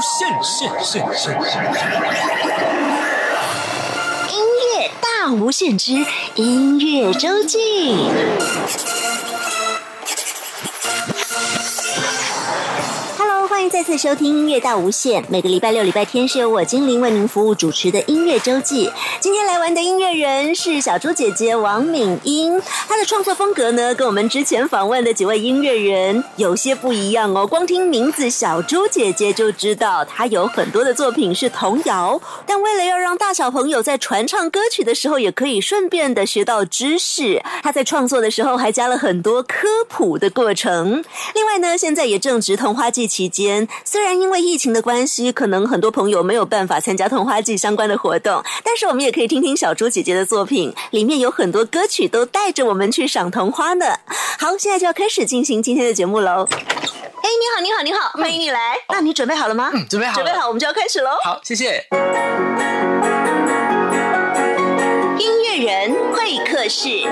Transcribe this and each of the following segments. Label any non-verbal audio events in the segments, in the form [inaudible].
限，限限限限！音乐大无限之音乐周记。再次收听音乐大无限，每个礼拜六、礼拜天是由我精灵为您服务主持的音乐周记。今天来玩的音乐人是小猪姐姐王敏英，她的创作风格呢，跟我们之前访问的几位音乐人有些不一样哦。光听名字小猪姐姐就知道，她有很多的作品是童谣，但为了要让大小朋友在传唱歌曲的时候也可以顺便的学到知识，她在创作的时候还加了很多科普的过程。另外呢，现在也正值童花季期间。虽然因为疫情的关系，可能很多朋友没有办法参加童花季相关的活动，但是我们也可以听听小猪姐姐的作品，里面有很多歌曲都带着我们去赏童花呢。好，现在就要开始进行今天的节目喽。哎，你好，你好，你好，欢迎你来。那你准备好了吗？嗯，准备好，准备好，我们就要开始喽。好，谢谢。音乐人会客室。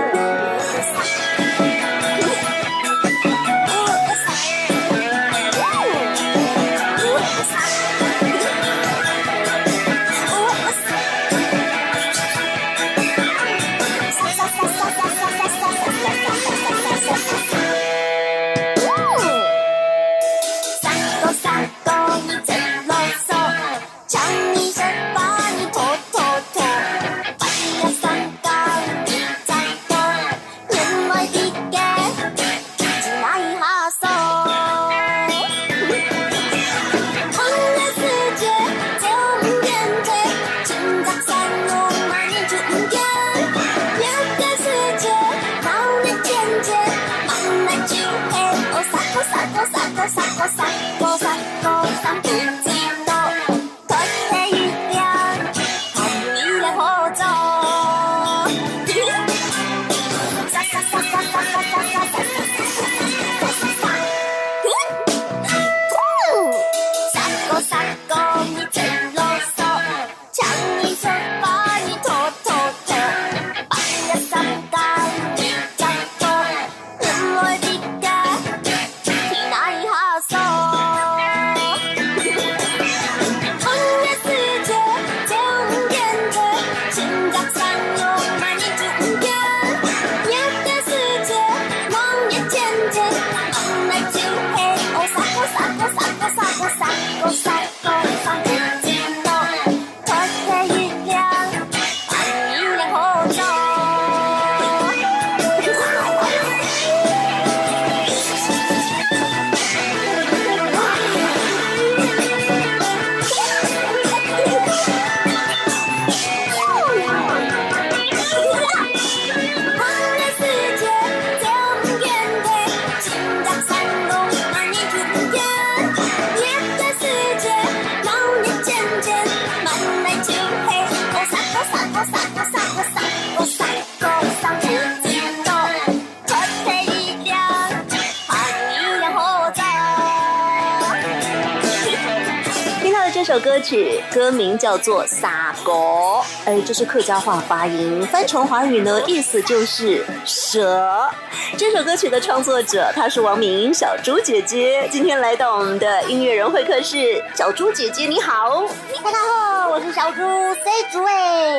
叫做《撒狗》，哎，这是客家话发音，翻成华语呢，意思就是蛇。这首歌曲的创作者，她是王明小猪姐姐，今天来到我们的音乐人会客室。小猪姐姐你好，大家好，我是小猪 C 猪哎。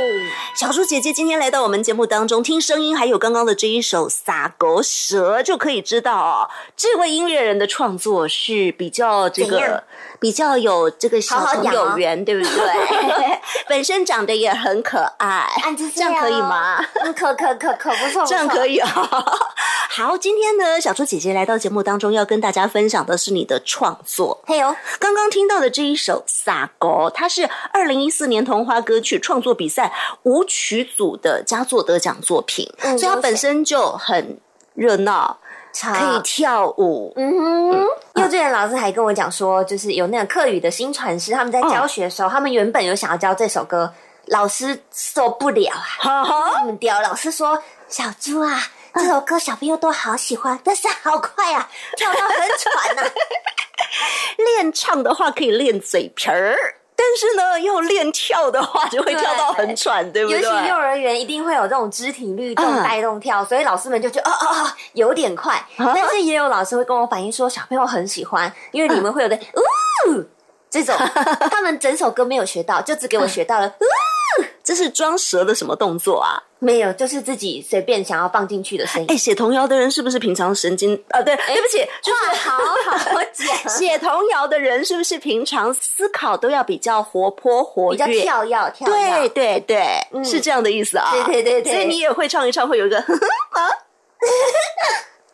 小猪姐姐今天来到我们节目当中，听声音还有刚刚的这一首《撒狗蛇》，就可以知道哦，这位音乐人的创作是比较这个。比较有这个小朋友缘，对不对？[laughs] 本身长得也很可爱，这样可以吗？可可可可不错，这样可以啊。[laughs] 好，今天呢，小猪姐姐来到节目当中，要跟大家分享的是你的创作。嘿呦，刚刚听到的这一首《撒狗》，它是二零一四年童话歌曲创作比赛舞曲组的佳作得奖作品，所以它本身就很热闹。可以跳舞，嗯哼。幼稚园老师还跟我讲说，就是有那个课语的新传师，他们在教学的时候，他们原本有想要教这首歌，老师受不了啊，他们屌。老师说：“小猪啊，这首歌小朋友都好喜欢，但是好快啊，[laughs] 跳到很喘呐。练唱的话可以练嘴皮儿。”但是呢，要练跳的话，就会跳到很喘，对不对？尤其幼儿园一定会有这种肢体律动带动跳，所以老师们就觉得哦哦哦，有点快。[laughs] 但是也有老师会跟我反映说，小朋友很喜欢，因为你们会有的呜这种，[laughs] 他们整首歌没有学到，就只给我学到了。这是装蛇的什么动作啊？没有，就是自己随便想要放进去的声音。哎，写童谣的人是不是平常神经啊？对，对不起，就是好好讲。[laughs] 写童谣的人是不是平常思考都要比较活泼活跃，比较跳跃跳跃？对对对，是这样的意思啊。对对对对，所以你也会唱一唱，会有一个啊。[laughs]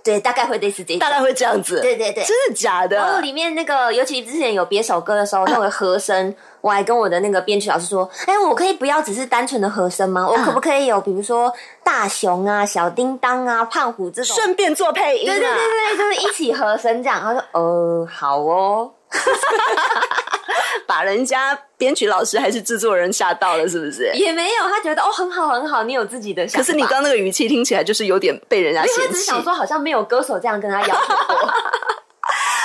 对，大概会类似这，大概会这样子。对对对，真的假的？然后里面那个，尤其之前有别首歌的时候，那个和声，我还跟我的那个编曲老师说：“哎，我可以不要只是单纯的和声吗？我可不可以有，比如说大熊啊、小叮当啊、胖虎这种，顺便做配音？”对对对对，就是一起和声这样。他说：“呃，好哦。” [laughs] 把人家编曲老师还是制作人吓到了，是不是？也没有，他觉得哦很好很好，你有自己的想法。可是你刚那个语气听起来就是有点被人家嫌弃。他只想说，好像没有歌手这样跟他要求过。[laughs]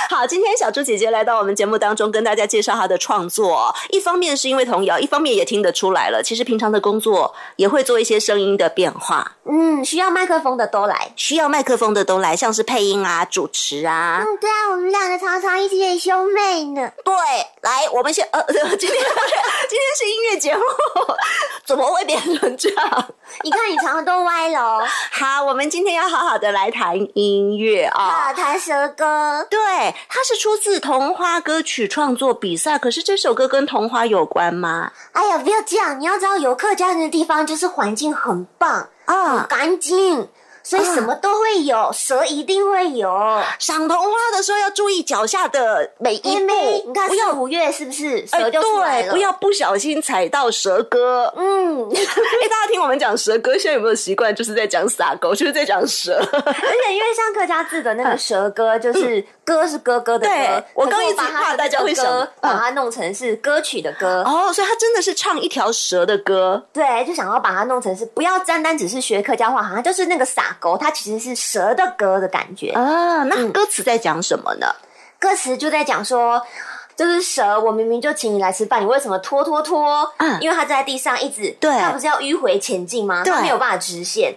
[laughs] 好，今天小猪姐姐来到我们节目当中，跟大家介绍她的创作。一方面是因为童谣，一方面也听得出来了，其实平常的工作也会做一些声音的变化。嗯，需要麦克风的都来，需要麦克风的都来，像是配音啊、主持啊。嗯，对啊，我们两个常常一起演兄妹呢。对，来，我们先呃，[laughs] 今天今天是音乐节目，[laughs] 怎么会变成这样？你看，你常常都歪了。好，我们今天要好好的来谈音乐啊，谈舌歌。对。它是出自童话歌曲创作比赛，可是这首歌跟童话有关吗？哎呀，不要这样！你要知道，有客家人的地方就是环境很棒啊，很干净。所以什么都会有，蛇一定会有。赏童花的时候要注意脚下的每一步，你看，不要五月是不是？蛇就出来了。不要不小心踩到蛇哥。嗯，[laughs] 哎，大家听我们讲蛇哥，现在有没有习惯就是在讲撒狗，就是在讲蛇？而且因为像客家字的那个蛇哥，[laughs] 就是歌是哥哥的歌。我刚一直怕大家会想把它弄成是歌曲的歌。哦，所以他真的是唱一条蛇的歌。对，就想要把它弄成是不要单单只是学客家话，好像就是那个傻。狗，它其实是蛇的歌的感觉啊。那歌词在讲什么呢？歌词就在讲说，就是蛇，我明明就请你来吃饭，你为什么拖拖拖？嗯，因为它在地上一直，对，它不是要迂回前进吗？它没有办法直线，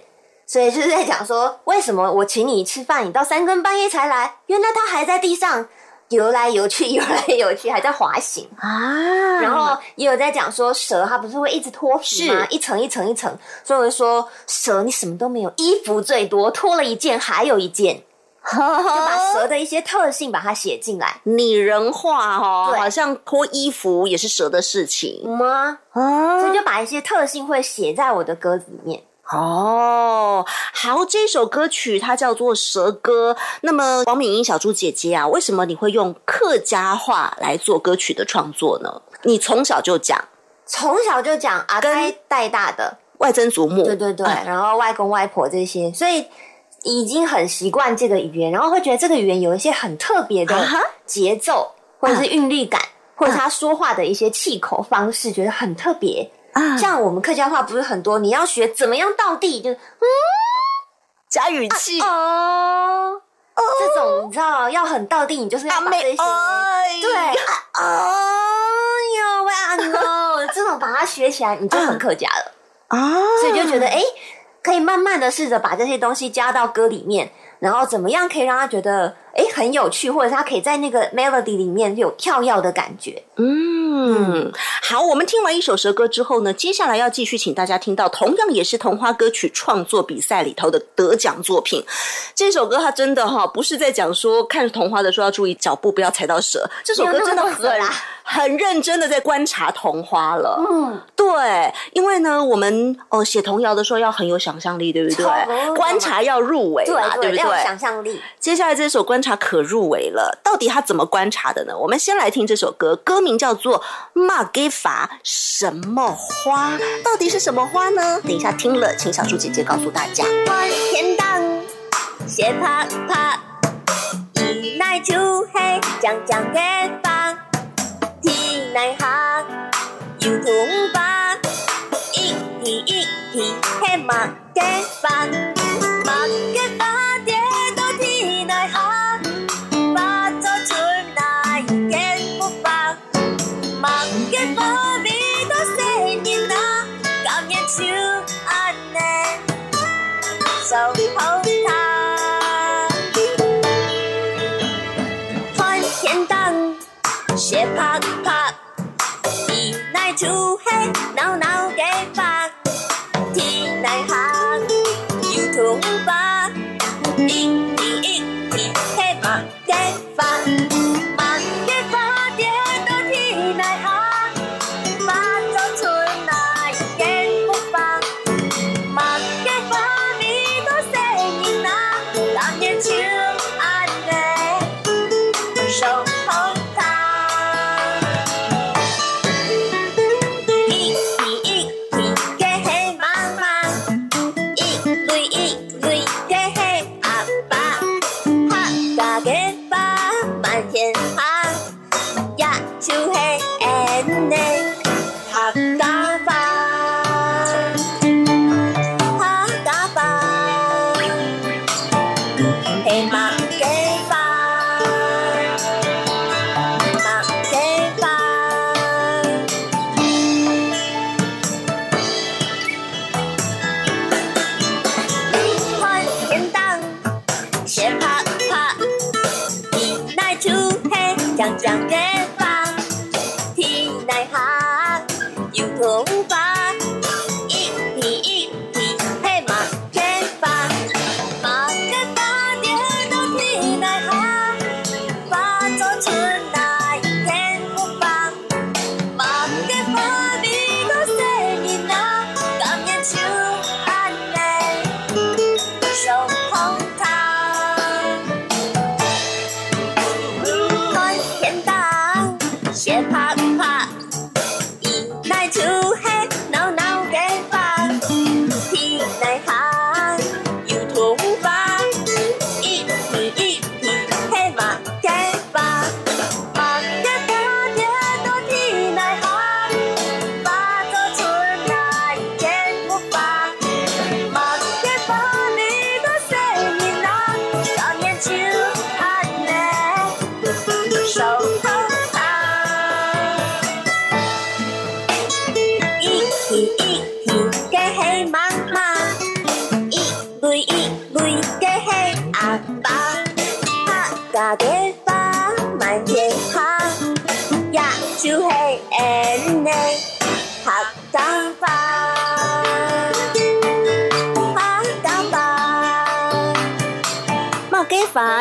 所以就是在讲说，为什么我请你吃饭，你到三更半夜才来？原来他还在地上。游来游去，游来游去，还在滑行啊！然后也有在讲说，蛇它不是会一直脱皮吗？一层一层一层，所以我说蛇你什么都没有，衣服最多脱了一件还有一件，[laughs] 就把蛇的一些特性把它写进来，拟人化哈，好像脱衣服也是蛇的事情吗？啊，所以就把一些特性会写在我的歌子里面。哦，好，这首歌曲它叫做《蛇歌》。那么，王敏英小猪姐姐啊，为什么你会用客家话来做歌曲的创作呢？你从小就讲，从小就讲阿呆带大的外曾祖母，对对对，然后外公外婆这些，所以已经很习惯这个语言，然后会觉得这个语言有一些很特别的节奏，或者是韵律感，或者他说话的一些气口方式，觉得很特别。像我们客家话不是很多，你要学怎么样到地，就嗯 [laughs] 加语气。哦，这种你知道要很到地，你就是要把这些对，哦呦喂啊哦，这种把它学起来，你就很客家了。啊，所以就觉得哎，可以慢慢的试着把这些东西加到歌里面，然后怎么样可以让他觉得。哎，很有趣，或者他可以在那个 melody 里面有跳跃的感觉。嗯，好，我们听完一首蛇歌之后呢，接下来要继续请大家听到同样也是童话歌曲创作比赛里头的得奖作品。这首歌它真的哈，不是在讲说看童话的时候要注意脚步，不要踩到蛇。这首歌真的很很认真的在观察童话了。嗯，对，因为呢，我们哦写童谣的时候要很有想象力，对不对？观察要入围嘛，对不对？想象力。接下来这首观观察。可入围了，到底他怎么观察的呢？我们先来听这首歌，歌名叫做《马给法什么花》，到底是什么花呢？等一下听了，请小猪姐姐告诉大家。天当，斜啪啪，一来就黑，将将给发，天来下，有同把，一提一提黑马给发，马给出黑，闹闹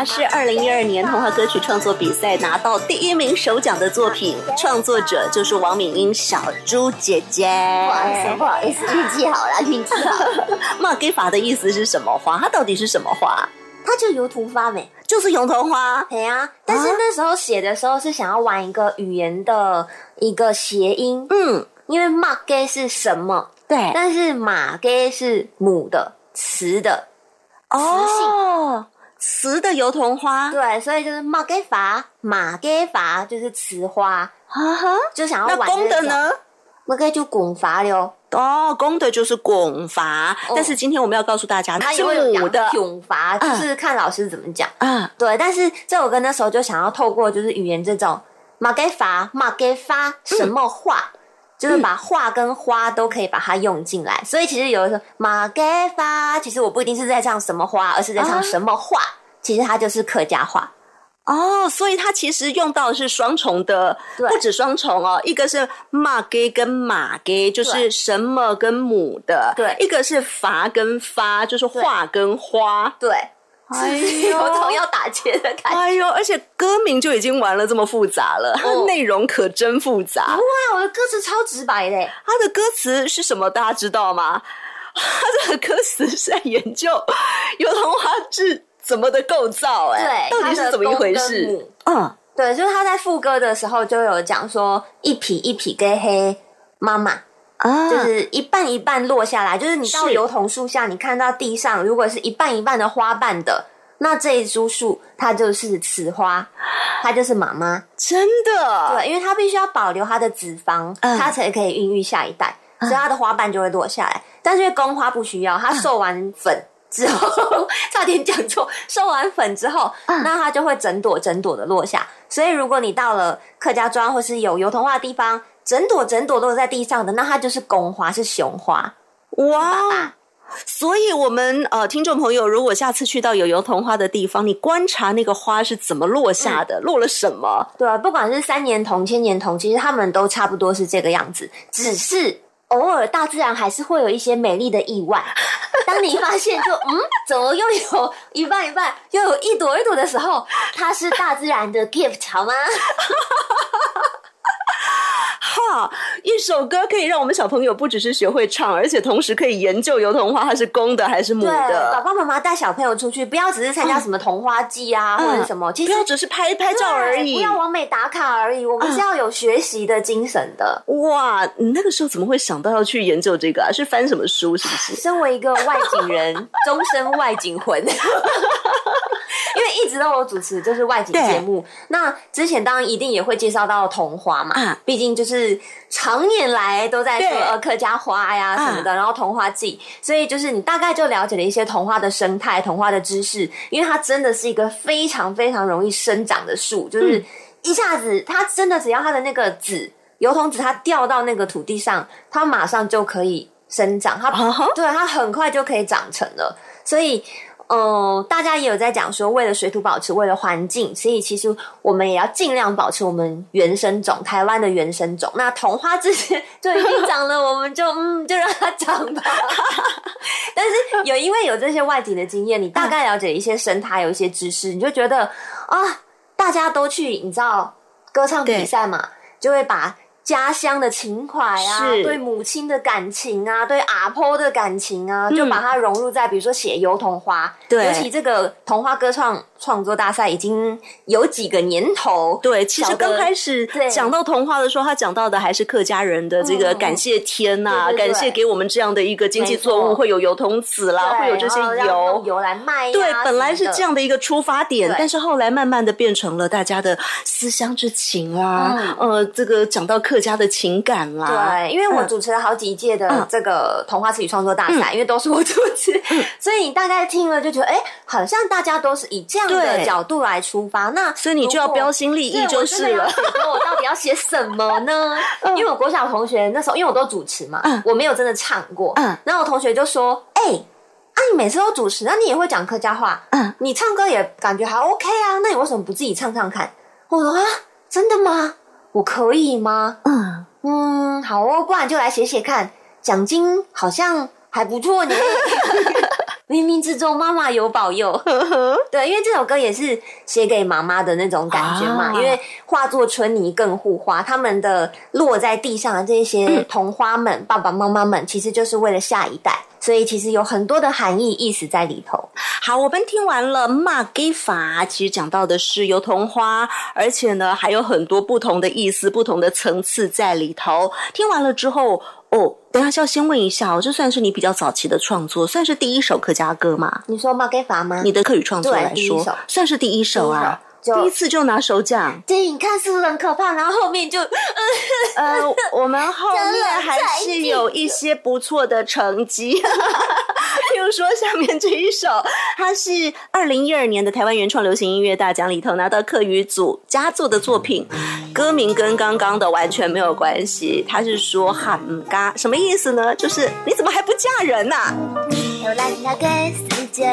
是二零一二年童话歌曲创作比赛拿到第一名首奖的作品，创作者就是王敏英小猪姐姐。不好意思，不好意思，运气好了，运气好。冒给法的意思是什么花？它到底是什么花？它就油图发美？就是油桐花。[laughs] 对啊，但是那时候写的时候是想要玩一个语言的一个谐音，嗯，因为马给是什么，对。但是马给是母的雌的，哦，雌的油桐花。对，所以就是马给法，马给法就是雌花，哈哈。就想要那？公的呢？那个就拱伐了，哦，公的就是拱伐，但是今天我们要告诉大家，它是母的讲拱伐，就是看老师怎么讲。啊。对，但是这首歌那时候就想要透过就是语言这种马给法马给发什么话，就是把话跟花都可以把它用进来。所以其实有的时候马给发，其实我不一定是在唱什么花，而是在唱什么话。其实它就是客家话。哦，所以它其实用到的是双重的，对不止双重哦，一个是马给跟马给，就是什么跟母的，对一个是伐跟发，就是画跟花。对，哎有种要打劫的感觉。哎呦，而且歌名就已经玩了这么复杂了，它哦内容可真复杂。哇，我的歌词超直白的耶，它的歌词是什么？大家知道吗？它的歌词是在研究油桐花是怎么的构造、哎，对，到底是怎么一回事？嗯，对，就是他在副歌的时候就有讲说一匹一匹给黑妈妈。啊就是一半一半落下来，就是你到油桐树下，你看到地上如果是一半一半的花瓣的，那这一株树它就是雌花，它就是妈妈。真的，对，因为它必须要保留它的子房，嗯它才可以孕育下一代，所以它的花瓣就会落下来。但是因为公花不需要，它授完粉。之后 [laughs] 差点讲错，授完粉之后，那它就会整朵整朵的落下。所以如果你到了客家庄或是有油桐花的地方，整朵整朵落在地上的，那它就是公花，是雄花。哇，所以，我们呃，听众朋友，如果下次去到有油桐花的地方，你观察那个花是怎么落下的，落了什么？对啊，不管是三年桐、千年桐，其实它们都差不多是这个样子，只是偶尔大自然还是会有一些美丽的意外。[laughs] 当你发现就嗯，怎么又有一半一半，又有一朵一朵的时候，它是大自然的 gift 好吗？哈，一首歌可以让我们小朋友不只是学会唱，而且同时可以研究油桐花它是公的还是母的。爸爸妈妈带小朋友出去，不要只是参加什么桐花季啊，或者什么，其实不要只是拍拍照而已，不要完美打卡而已。我们是要有学习的精神的。哇，你那个时候怎么会想到要去研究这个啊？是翻什么书？是不是？[laughs] 身为一个外景人，[laughs] 终身外景魂。[laughs] 因为一直都有主持就是外景节目，那之前当然一定也会介绍到桐花嘛，毕竟就是常年来都在说呃客家花呀什么的，然后桐花季，所以就是你大概就了解了一些桐花的生态、桐花的知识，因为它真的是一个非常非常容易生长的树，就是一下子它真的只要它的那个籽油桐籽它掉到那个土地上，它马上就可以生长，它对它很快就可以长成了，所以。嗯，大家也有在讲说，为了水土保持，为了环境，所以其实我们也要尽量保持我们原生种，台湾的原生种。那桐花之前就已经长了，我们就嗯，[laughs] 就让它长吧。[laughs] 但是有因为有这些外景的经验，你大概了解一些生态，有一些知识，你就觉得啊，大家都去，你知道歌唱比赛嘛，就会把。家乡的情怀啊，对母亲的感情啊，对阿婆的感情啊，就把它融入在比如说写油桐花，尤其这个桐花歌唱。创作大赛已经有几个年头，对，其实刚开始讲到童话的时候，他讲到的还是客家人的这个感谢天呐，感谢给我们这样的一个经济作物，会有油桐籽啦，会有这些油。油来卖。对，本来是这样的一个出发点，但是后来慢慢的变成了大家的思乡之情啊，呃，这个讲到客家的情感啦。对，因为我主持了好几届的这个童话词语创作大赛，因为都是我主持，所以你大概听了就觉得，哎，好像大家都是以这样。的角度来出发，那所以你就要标新立异就是了。那我到底要写什么呢？[laughs] 因为我国小同学那时候，因为我都主持嘛，我没有真的唱过。嗯，然后我同学就说：“哎，啊，你每次都主持，那你也会讲客家话？嗯，你唱歌也感觉还 OK 啊？那你为什么不自己唱唱看？”我说：“啊，真的吗？我可以吗？”嗯嗯，好哦，不然就来写写看，奖金好像还不错呢。[laughs] 冥冥之中，妈妈有保佑。[laughs] 对，因为这首歌也是写给妈妈的那种感觉嘛。因为化作春泥更护花，他们的落在地上的这些桐花们，爸爸妈妈们，其实就是为了下一代，所以其实有很多的含义意思在里头。好，我们听完了骂给法，其实讲到的是油桐花，而且呢还有很多不同的意思、不同的层次在里头。听完了之后。哦，等下是要先问一下哦，这算是你比较早期的创作，算是第一首客家歌吗？你说马给法吗？你的客语创作来说，算是第一首啊，第一次就拿手奖。对，你看是不是很可怕？然后后面就，呃，我们后面还是有一些不错的成绩。[laughs] 比如说下面这一首，它是二零一二年的台湾原创流行音乐大奖里头拿到客语组佳作的作品，歌名跟刚刚的完全没有关系。他是说喊嘎，什么意思呢？就是你怎么还不嫁人呐？讲爸爸跟世界，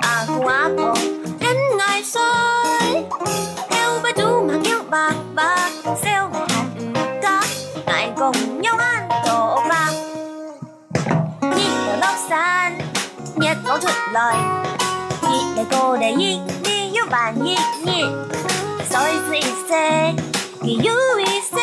阿公阿婆真爱水，叫不住嘛叫爸爸，小孩唔敢，爱讲要按做吧。一条落山，日走出来，一日过得一日又半一日，岁数一些，又一些，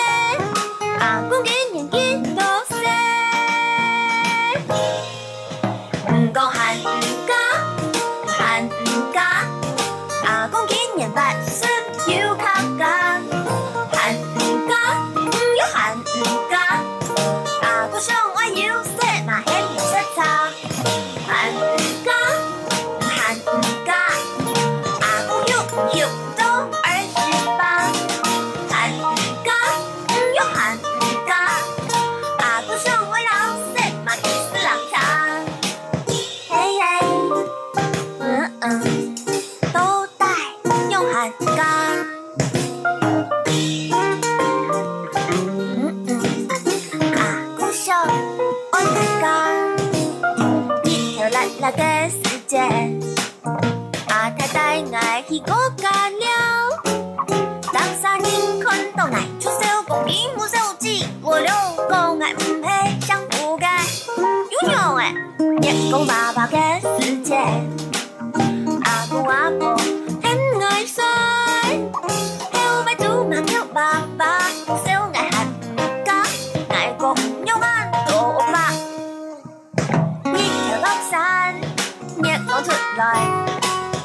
來，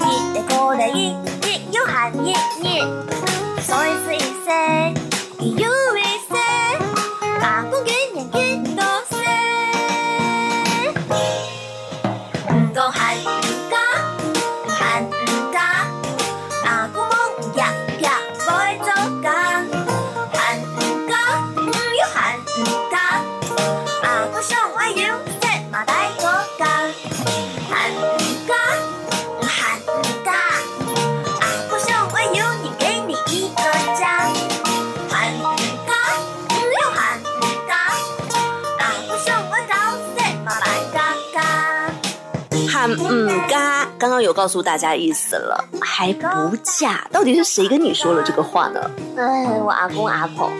熱地過嚟，亦要行熱熱，所以是一有告诉大家意思了，还不嫁，到底是谁跟你说了这个话呢？哎，我阿公阿婆，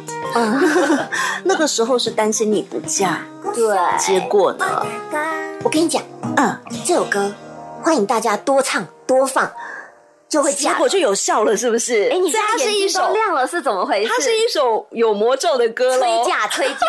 [laughs] 那个时候是担心你不嫁，对，结果呢？我跟你讲，嗯，这首歌欢迎大家多唱多放，就会。结果就有效了，是不是？哎，你所以它是一首亮了，是怎么回事？它是一首有魔咒的歌催喽，嫁催嫁，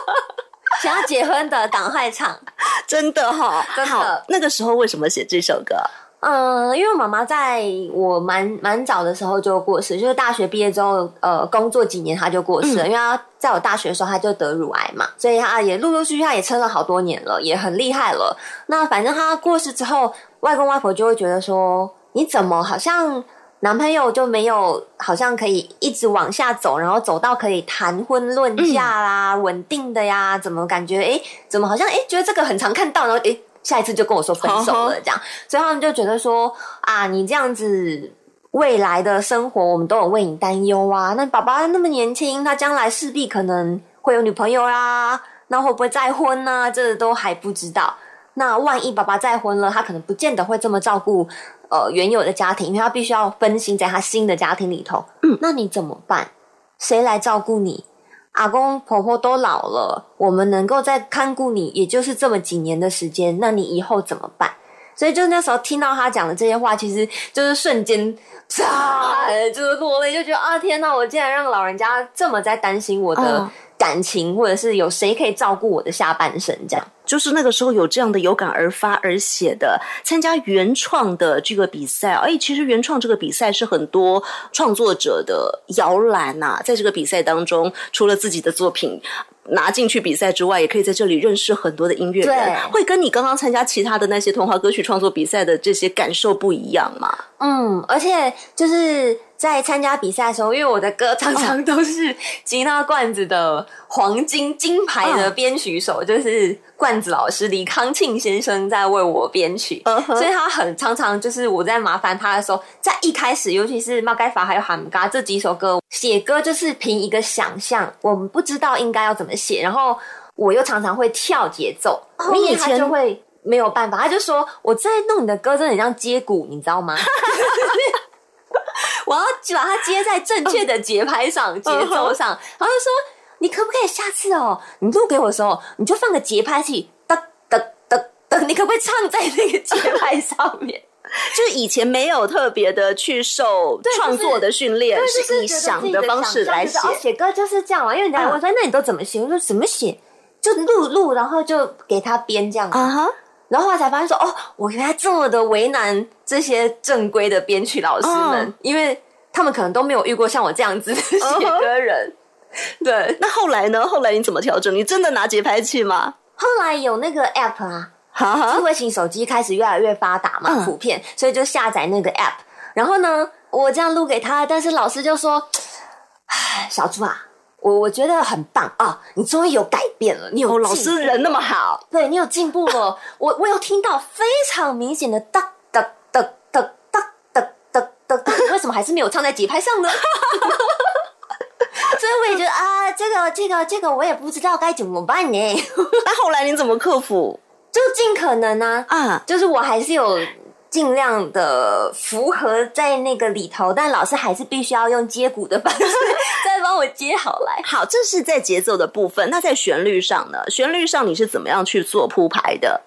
[laughs] 想要结婚的赶快唱。[laughs] 真的哈、真的，那个时候为什么写这首歌？嗯，因为我妈妈在我蛮蛮早的时候就过世，就是大学毕业之后，呃，工作几年她就过世了。因为她在我大学的时候，她就得乳癌嘛，所以她也陆陆续续，她也撑了好多年了，也很厉害了。那反正她过世之后，外公外婆就会觉得说，你怎么好像男朋友就没有，好像可以一直往下走，然后走到可以谈婚论嫁啦，稳、定的呀？怎么感觉诶，怎么好像诶，觉得这个很常看到，然后诶。下一次就跟我说分手了，这样，所以他们就觉得说啊，你这样子未来的生活，我们都有为你担忧啊。那爸爸那么年轻，他将来势必可能会有女朋友啦，那会不会再婚呢、这都还不知道。那万一爸爸再婚了，他可能不见得会这么照顾呃原有的家庭，因为他必须要分心在他新的家庭里头。嗯，那你怎么办？谁来照顾你？阿公婆婆都老了，我们能够再看顾你，也就是这么几年的时间，那你以后怎么办？所以就那时候听到他讲的这些话，其实就是瞬间，啪，就是落泪，就觉得啊，天哪！我竟然让老人家这么在担心我的嗯感情，或者是有谁可以照顾我的下半生，这样。就是那个时候有这样的有感而发而写的，参加原创的这个比赛。哎，其实原创这个比赛是很多创作者的摇篮呐、在这个比赛当中，除了自己的作品。拿进去比赛之外，也可以在这里认识很多的音乐人，对会跟你刚刚参加其他的那些童话歌曲创作比赛的这些感受不一样嘛？嗯，而且就是在参加比赛的时候，因为我的歌常常都是吉他罐子的黄金金牌的编曲手，就是罐子老师李康庆先生在为我编曲。嗯所以他很常常就是我在麻烦他的时候，在一开始，尤其是《猫盖法》还有《喊嘎》这几首歌，写歌就是凭一个想象，我们不知道应该要怎么写，然后我又常常会跳节奏，后面他你以前就会。没有办法，他就说我在弄你的歌，真的很像接骨，你知道吗？[laughs] 我要把它接在正确的节拍上、节奏上，然后就说你可不可以下次哦，你录给我的时候，你就放个节拍器，哒哒哒哒，你可不可以唱在那个节拍上面？[laughs] 就是以前没有特别的去受创作的训练，对就是以想的方式来写写歌就是这样嘛。因为人家问说，那你都怎么写？我说怎么写，就录录，然后就给他编这样子。啊哈，然后后来才发现说，哦，我原来这么的为难这些正规的编曲老师们，嗯因为他们可能都没有遇过像我这样子的写歌人。对，那后来呢？后来你怎么调整？你真的拿节拍器吗？后来有那个 app 啊，智，慧型手机开始越来越发达嘛，嗯普遍，所以就下载那个 app。然后呢，我这样录给他，但是老师就说：“唉，小猪啊，我我觉得很棒啊，你终于有改变了，你有哦，老师人那么好，对你有进步了。我我有听到非常明显的哒哒哒哒哒哒哒哒哒，为什么还是没有唱在节拍上呢？[laughs] 所以我也觉得啊，这个这个这个我也不知道该怎么办呢。那后来你怎么克服？就尽可能呢、啊，就是我还是有尽量的符合在那个里头，但老师还是必须要用接鼓的方式再帮我接好来。[laughs] 好，这是在节奏的部分。那在旋律上呢？旋律上你是怎么样去做铺排的？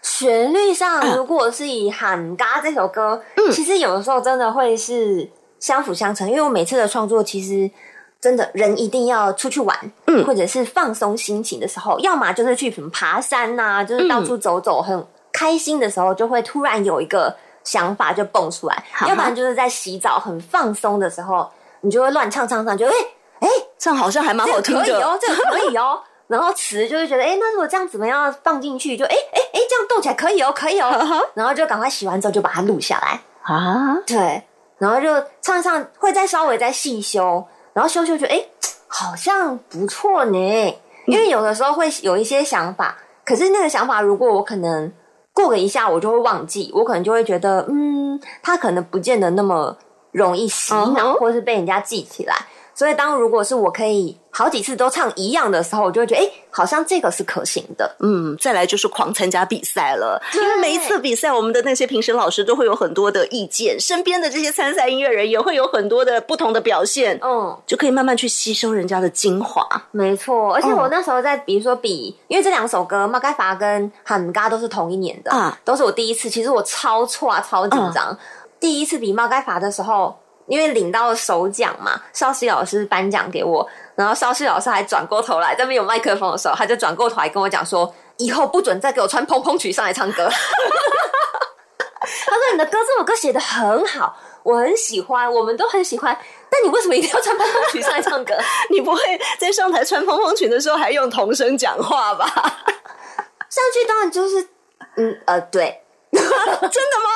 旋律上，嗯如果是以《喊嘎》这首歌，其实有的时候真的会是相辅相成，因为我每次的创作其实。真的，人一定要出去玩，嗯或者是放松心情的时候，要么就是去什么爬山呐、就是到处走走，很开心的时候，就会突然有一个想法就蹦出来；要不然就是在洗澡很放松的时候，你就会乱唱唱唱，就哎哎，这样好像还蛮好这听的可以哦，这个可以哦。[laughs] 然后词就会觉得，哎，那如果这样怎么样放进去，就哎哎哎，这样动起来可以哦，可以哦。然后就赶快洗完之后就把它录下来，啊。对，然后就唱唱，会再稍微再细修，然后修修觉得，哎，好像不错呢。因为有的时候会有一些想法，可是那个想法如果我可能过个一下，我就会忘记，我可能就会觉得，嗯，他可能不见得那么容易洗脑，或是被人家记起来。所以，当如果是我可以好几次都唱一样的时候，我就会觉得，哎，好像这个是可行的。嗯，再来就是狂参加比赛了，因为每一次比赛，我们的那些评审老师都会有很多的意见，身边的这些参赛音乐人也会有很多的不同的表现，嗯，就可以慢慢去吸收人家的精华。没错，而且嗯我那时候在，比如说比，因为这两首歌《马盖法》跟《喊嘎》都是同一年的，啊都是我第一次。其实我超错啊，超紧张。第一次比《猫盖法》的时候，因为领到首奖嘛，邵西老师颁奖给我，然后邵西老师还转过头来，在那边有麦克风的时候，他就转过头来跟我讲说，以后不准再给我穿蓬蓬裙上来唱歌。[laughs] 他说你的歌这首歌写的很好，我很喜欢，我们都很喜欢，但你为什么一定要穿蓬蓬裙上来唱歌？[laughs] 你不会在上台穿蓬蓬裙的时候还用童声讲话吧？[laughs] 上去当然就是，嗯呃，对，[laughs] 真的吗？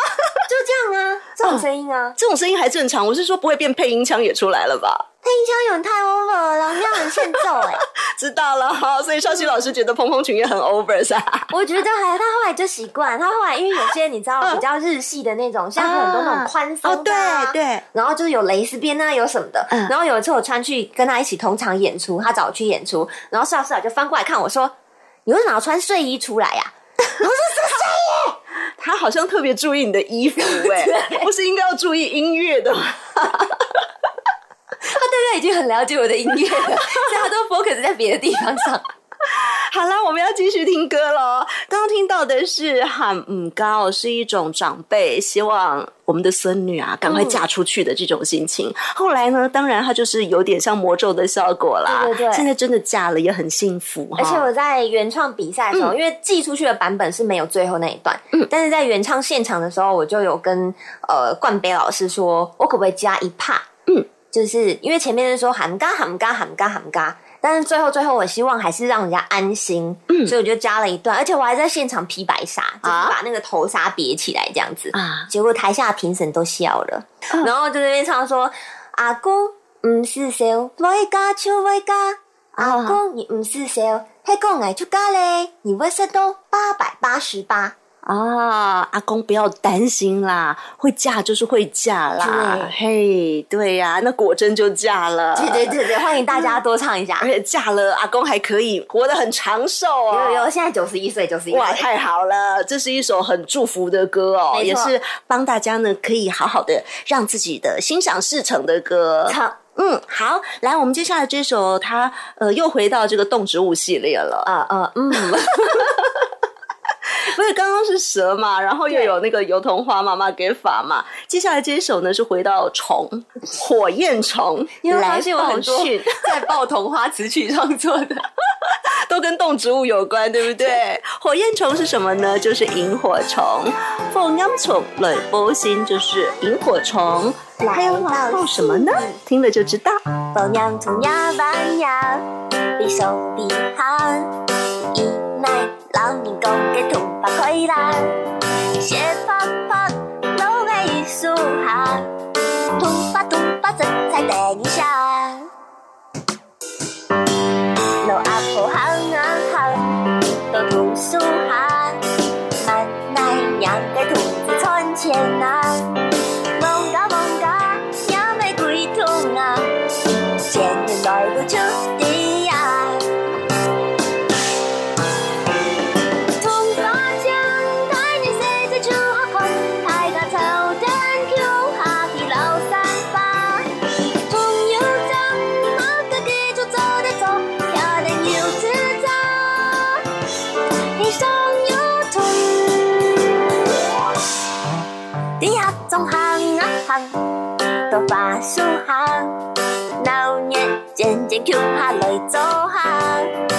就这样啊，这种声音啊，这种声音还正常，我是说不会变配音腔也出来了吧？配音腔有点太 over 了，那样很欠揍哎、[laughs] 知道了哈，所以少熙老师觉得蓬蓬裙也很 over 是吧？[laughs] 我觉得还他后来就习惯，他后来因为有些你知道比较日系的那种，像很多那种宽松的、啊对，然后就是有蕾丝边啊，有什么的。嗯然后有一次我穿去跟他一起同场演出，他找我去演出，然后邵师长就翻过来看我说：“你为什么要穿睡衣出来呀、他好像特别注意你的衣服 [laughs] 哎、不是应该要注意音乐的吗？[laughs] 他大概已经很了解我的音乐了，所以他都 focus 在别的地方上。[laughs] 好啦，我们要继续听歌喽。刚刚听到的是喊嗯高，是一种长辈希望我们的孙女啊赶快嫁出去的这种心情。后来呢，当然它就是有点像魔咒的效果啦。对对对现在真的嫁了也很幸福。而且我在原创比赛的时候，因为寄出去的版本是没有最后那一段，嗯，但是在原唱现场的时候，我就有跟呃冠北老师说，我可不可以加一帕？嗯，就是因为前面是说喊嘎喊嘎喊嘎喊嘎，但是最后最后我希望还是让人家安心，嗯，所以我就加了一段，而且我还在现场披白纱，就是把那个头纱别起来这样子啊。结果台下的评审都笑了，然后就在那边唱说阿公唔是笑，会加就会加。阿公，你唔是笑，黑公爱出家嘞，你会收到八百八十八。啊，阿公不要担心啦，会嫁就是会嫁啦。对嘿，对呀、那果真就嫁了。对对对对，欢迎大家多唱一下而。且嫁了，阿公还可以活得很长寿哦。有有，现在九十一岁，九十一哇，太好了！这是一首很祝福的歌哦，也是帮大家呢可以好好的让自己的心想事成的歌。唱嗯，好，来，我们接下来这首，它呃又回到这个动植物系列了。呃呃嗯，[laughs] 不是刚刚是蛇嘛，然后又有那个油桐花妈妈给法嘛，接下来这一首呢是回到虫，火焰虫，因为来发现有很多 [laughs] 在报童话词曲创作的。[laughs] 都跟动植物有关，对不对？火焰虫是什么呢？就是萤火虫。凤阳虫雷波星就是萤火虫。还有老报什么呢？听了就知道。凤阳虫呀弯呀，比手比一奶老年公嘅同白開啦，斜拍拍老藝術下，同吧同吧真才等一下。老阿婆喊啊行，到桐樹下，慢奶娘嘅兔子穿前啊，到巴士行，老热渐渐跳下来做行，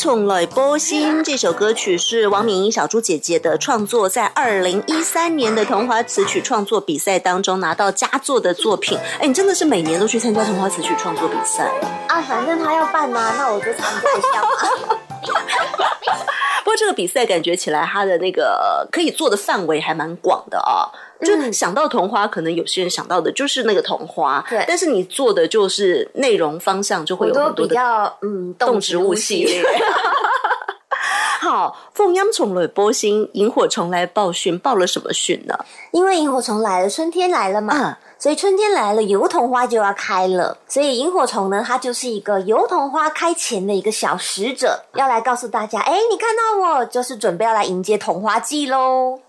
凤央虫来波心这首歌曲是王敏英小猪姐姐的创作，在二零一三年的童话词曲创作比赛当中拿到佳作的作品。哎，你真的是每年都去参加童话词曲创作比赛？啊，反正他要办呐、那我就参加一下嘛。[laughs] 不过这个比赛感觉起来，它的那个可以做的范围还蛮广的啊。就嗯想到童花，可能有些人想到的就是那个童花，对但是你做的就是内容方向就会有很多的比较嗯动植物系列。[laughs] 好，凤央虫来波心，萤火虫来报讯，报了什么讯呢？[laughs] 因为萤火虫来了，春天来了嘛，嗯所以春天来了，油桐花就要开了。所以萤火虫呢，它就是一个油桐花开前的一个小使者，要来告诉大家，哎，你看到我，就是准备要来迎接桐花季喽。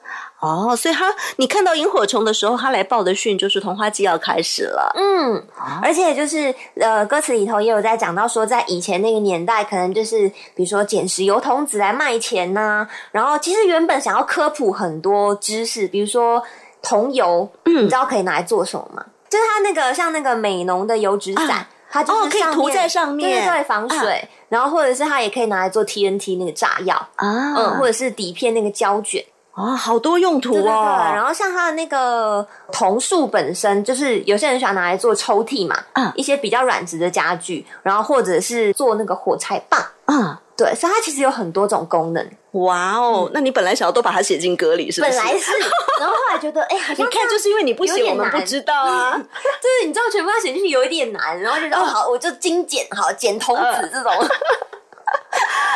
哦，所以他你看到萤火虫的时候，他来报的讯就是童话季要开始了。嗯，而且就是呃，歌词里头也有在讲到说，在以前那个年代，可能就是比如说捡石油童子来卖钱呐、然后其实原本想要科普很多知识，比如说桐油，嗯你知道可以拿来做什么吗？就是它那个像那个美浓的油纸伞。啊它就是哦可以涂在上面对对对，防水。然后或者是它也可以拿来做 TNT 那个炸药，啊嗯，或者是底片那个胶卷，啊，好多用途对对对，哦。然后像它的那个桐树本身，就是有些人喜欢拿来做抽屉嘛，嗯一些比较软质的家具，然后或者是做那个火柴棒，嗯，对，所以它其实有很多种功能。哇哦，那你本来想要都把它写进歌里，是不是？本来是，然后后来觉得，哎、好 [laughs] 你看，就是因为你不写，我们不知道啊。[laughs] 就是你知道全部要写进去有一点难，然后就觉得哦好，我就精简好剪童子这种，[laughs]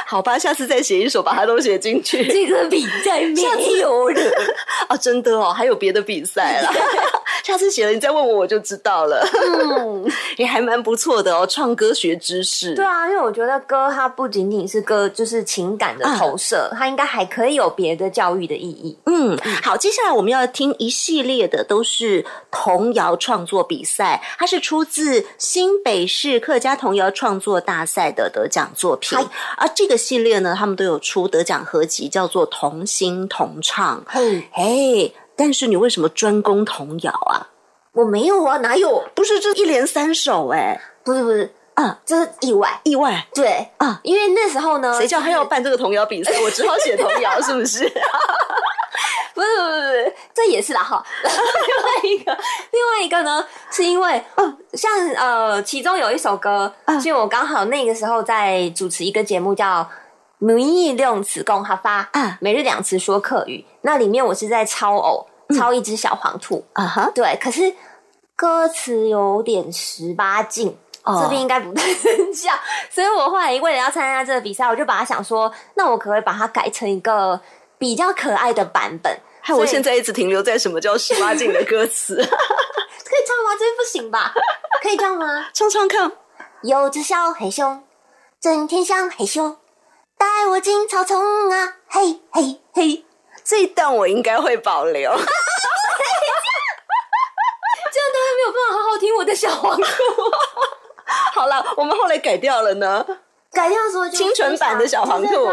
好吧，下次再写一首，把它都写进去。这个比赛 [laughs] 没有了。[laughs] 啊，真的哦，还有别的比赛啦。[laughs] 下次写了你再问我，我就知道了。嗯，也还蛮不错的哦，唱歌学知识。对啊，因为我觉得歌它不仅仅是歌，就是情感的投射，它应该还可以有别的教育的意义。嗯，好，接下来我们要听一系列的都是童谣创作比赛，它是出自新北市客家童谣创作大赛的得奖作品嗨。而这个系列呢，他们都有出得奖合集，叫做《童心童唱》。嘿，嘿，但是你为什么专攻童谣啊？我没有啊，哪有？不是，这一连三首哎，不是不是，啊，这是意外。意外对啊因为那时候呢，谁叫他要办这个童谣比赛？[laughs] 我只好写童谣，是不是？[laughs] 不是不是不是，这也是啦哈。[laughs] 另外一个，另外一个呢，是因为，像呃，其中有一首歌，嗯是因为我刚好那个时候在主持一个节目叫《每日用词共哈发》，嗯每日两词说客语。那里面我是在抄偶，抄一只小黄兔。啊哈，对，可是歌词有点十八禁。哦这边应该不太能讲，所以我后来为了要参加这个比赛，我就把它想说，那我可不可以把它改成一个比较可爱的版本？害我现在一直停留在什么叫十八禁的歌词，[laughs] 可以唱吗？这不行吧？可以唱吗？唱唱看。有只小黑熊，整天想害羞，带我进草丛啊，嘿嘿嘿。这一段我应该会保留。这样大家没有办法好好听我的小黄兔。好了，我们后来改掉了呢。改掉说清纯版的小黄兔。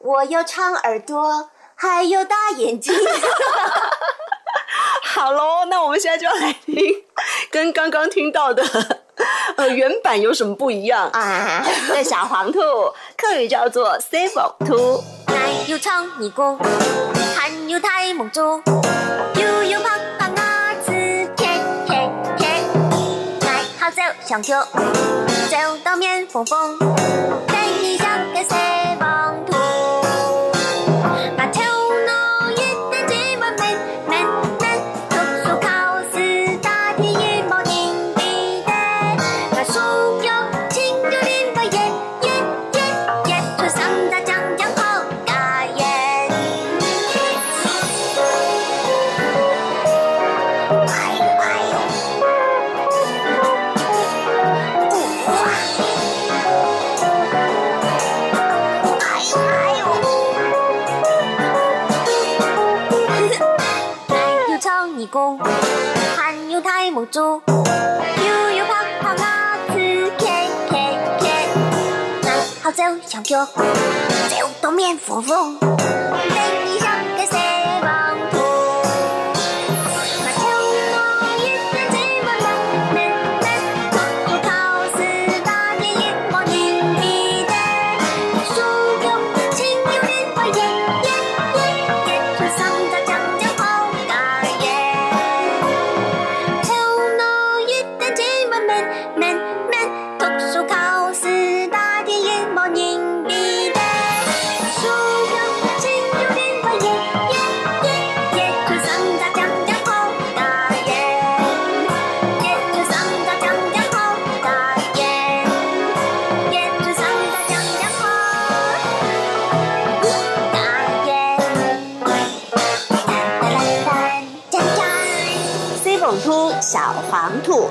我有长耳朵，还有大眼睛。[laughs] 好喽，那我们现在就要来听，跟刚刚听到的 [laughs] 呃原版有什么不一样啊？对，小黄兔，客语叫做 s a v e 兔。奶油长耳朵，含有太梦珠，好走香口，走到面缝缝，跟你像个西 cho quên Sẽ ủng tố miên phổ vông Tên đi ra cái xe vàng thù Mà theo mong yên tên chỉ mà lòng Nên tên Cô thao sư ta đi liên bọn nhìn đi tên Xu kiếp chính yêu đến bởi dân Yên yên yên Rồi xăm ta chẳng chẳng không cả yên Theo mong yên tên chỉ mà mình Mình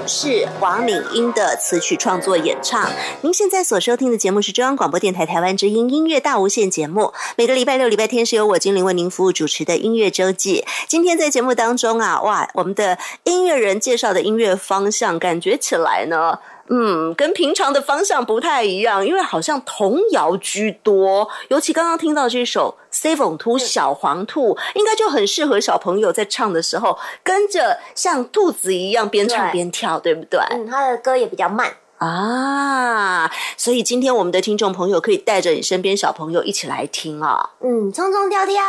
是王敏英的词曲创作演唱。您现在所收听的节目是中央广播电台台湾之音音乐大无限节目。每个礼拜六、礼拜天是由我精灵为您服务主持的音乐周记。今天在节目当中啊，哇，我们的音乐人介绍的音乐方向，感觉起来呢。嗯，跟平常的方向不太一样，因为好像童谣居多。尤其刚刚听到这首《C 凤兔小黄兔》，应该就很适合小朋友在唱的时候跟着像兔子一样边唱边跳，对不对？嗯，他的歌也比较慢。啊，所以今天我们的听众朋友可以带着你身边小朋友一起来听啊。嗯，冲冲跳跳。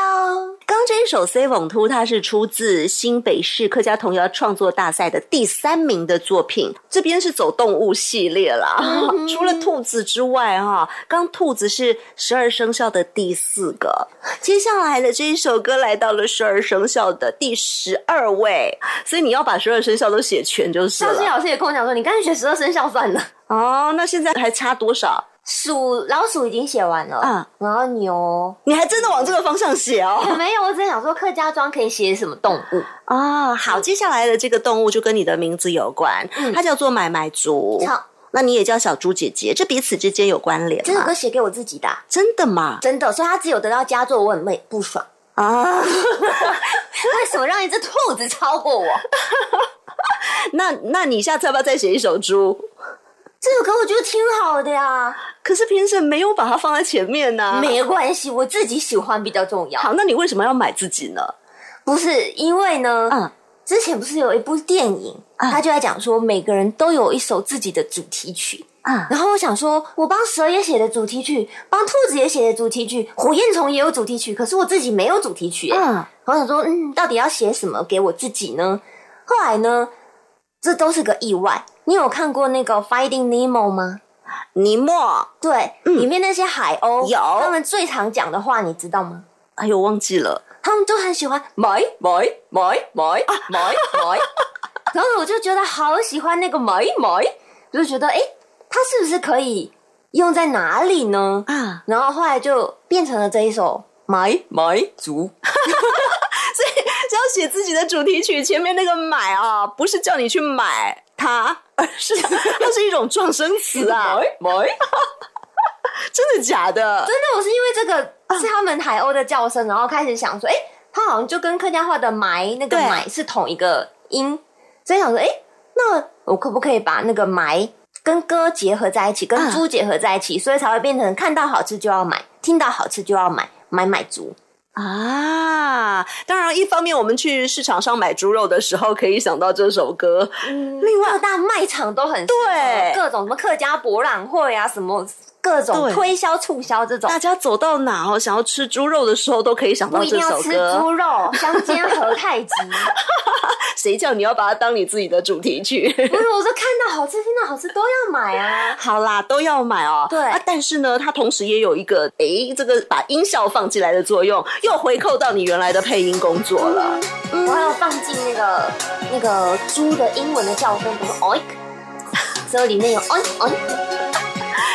刚这一首《C 网突》，它是出自新北市客家童谣创作大赛的第三名的作品。这边是走动物系列啦，[laughs] 除了兔子之外，哈，刚兔子是十二生肖的第四个，接下来的这一首歌来到了十二生肖的第十二位，所以你要把十二生肖都写全就是了。肖老师也跟我讲说，你干脆写十二生肖算了。哦，那现在还差多少？鼠老鼠已经写完了，嗯，然后牛，你还真的往这个方向写哦？[laughs] 没有，我只是想说客家庄可以写什么动物啊？好，接下来的这个动物就跟你的名字有关，它叫做买买族。好，那你也叫小猪姐姐，这彼此之间有关联这首歌写给我自己的，真的吗？真的，所以他只有得到佳作，我很累不爽啊！[laughs] 为什么让一只兔子超过我？[laughs] 那那你下次要不要再写一首猪？这首歌我觉得挺好的呀，可是评审没有把它放在前面呢。没关系，我自己喜欢比较重要。好，那你为什么要买自己呢？不是因为呢，嗯，之前不是有一部电影，他就在讲说每个人都有一首自己的主题曲啊。然后我想说，我帮蛇也写的主题曲，帮兔子也写的主题曲，火焰虫也有主题曲，可是我自己没有主题曲。嗯，我想说，嗯，到底要写什么给我自己呢？后来呢，这都是个意外。你有看过那个《Finding Nemo》吗？尼莫？对，里面那些海鸥有。他们最常讲的话，你知道吗？哎呦，忘记了。他们都很喜欢买买买买买买，[laughs] 然后我就觉得好喜欢那个买买，我就觉得哎，它是不是可以用在哪里呢？啊，然后后来就变成了这一首买买族。[laughs] 所以要写自己的主题曲，前面那个买啊，不是叫你去买它，而是它是一种撞声词啊。[laughs] [laughs] 真的假的？真的，我是因为这个是他们海鸥的叫声，然后开始想说，哎、它好像就跟客家话的埋那个埋是同一个音，所以想说，哎、那我可不可以把那个埋跟歌结合在一起，跟嗯猪结合在一起，所以才会变成看到好吃就要买，听到好吃就要买，买买猪。啊，当然，一方面我们去市场上买猪肉的时候，可以想到这首歌。另外，各大卖场都很对各种什么客家博览会啊，什么各种推销促销这种大。家走到哪哦，想要吃猪肉的时候，都可以想到不一这定要吃首歌。猪肉，香煎和太极。[laughs] 谁叫你要把它当你自己的主题曲？不是，我说看到好吃、听到好吃都要买啊。好啦，都要买哦。对啊，但是呢，它同时也有一个，哎，这个把音效放进来的作用，又回扣到你原来的配音工作了。我还要放进那个那个猪的英文的叫声，比如说 oink，所以里面有 oink oink，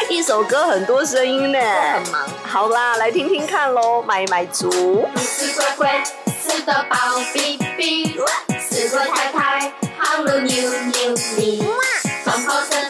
一首歌很多声音呢，很忙。好啦，来听听看喽，买买足。四龟龟，四个宝比比，四个太太，好了扭扭你，窗口吃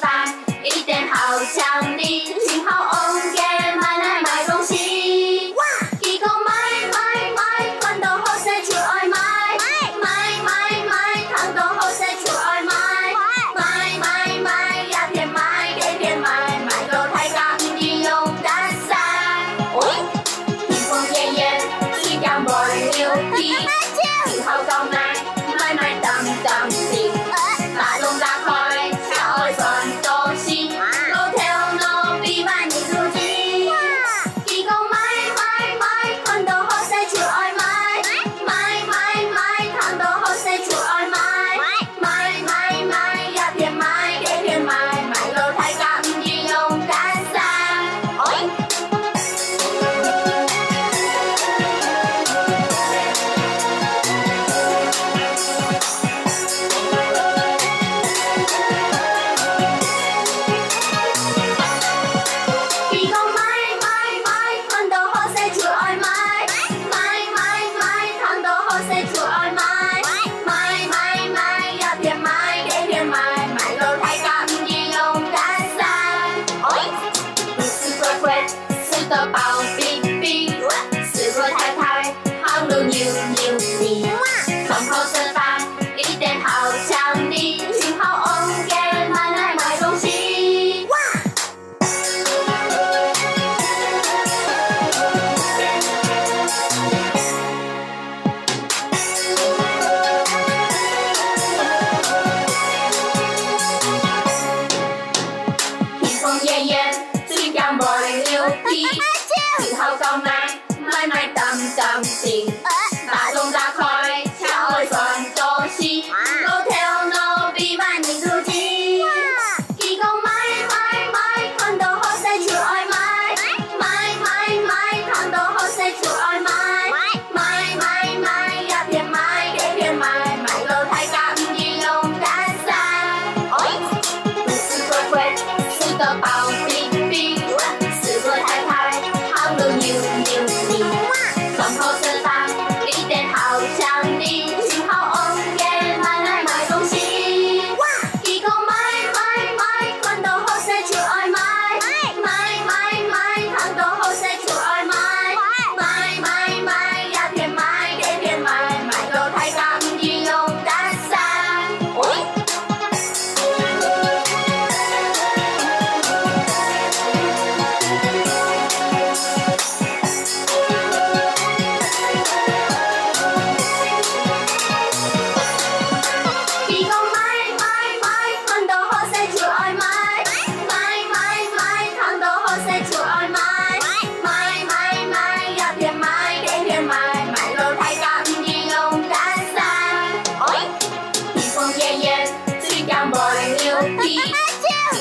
我们一起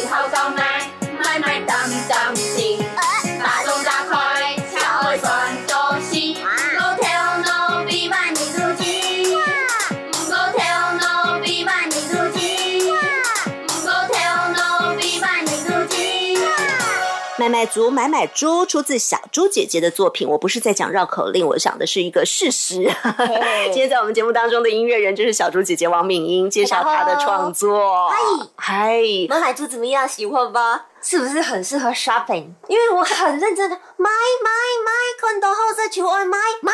去买买足，买买猪，出自小猪姐姐的作品。我不是在讲绕口令，我想的是一个事实。[laughs] 今天在我们节目当中的音乐人就是小猪姐姐王敏英，介绍她的创作。嗨嗨，买买猪怎么样？喜欢吧？是不是很适合 shopping？因为我很认真的买买买，看到后在求爱买买。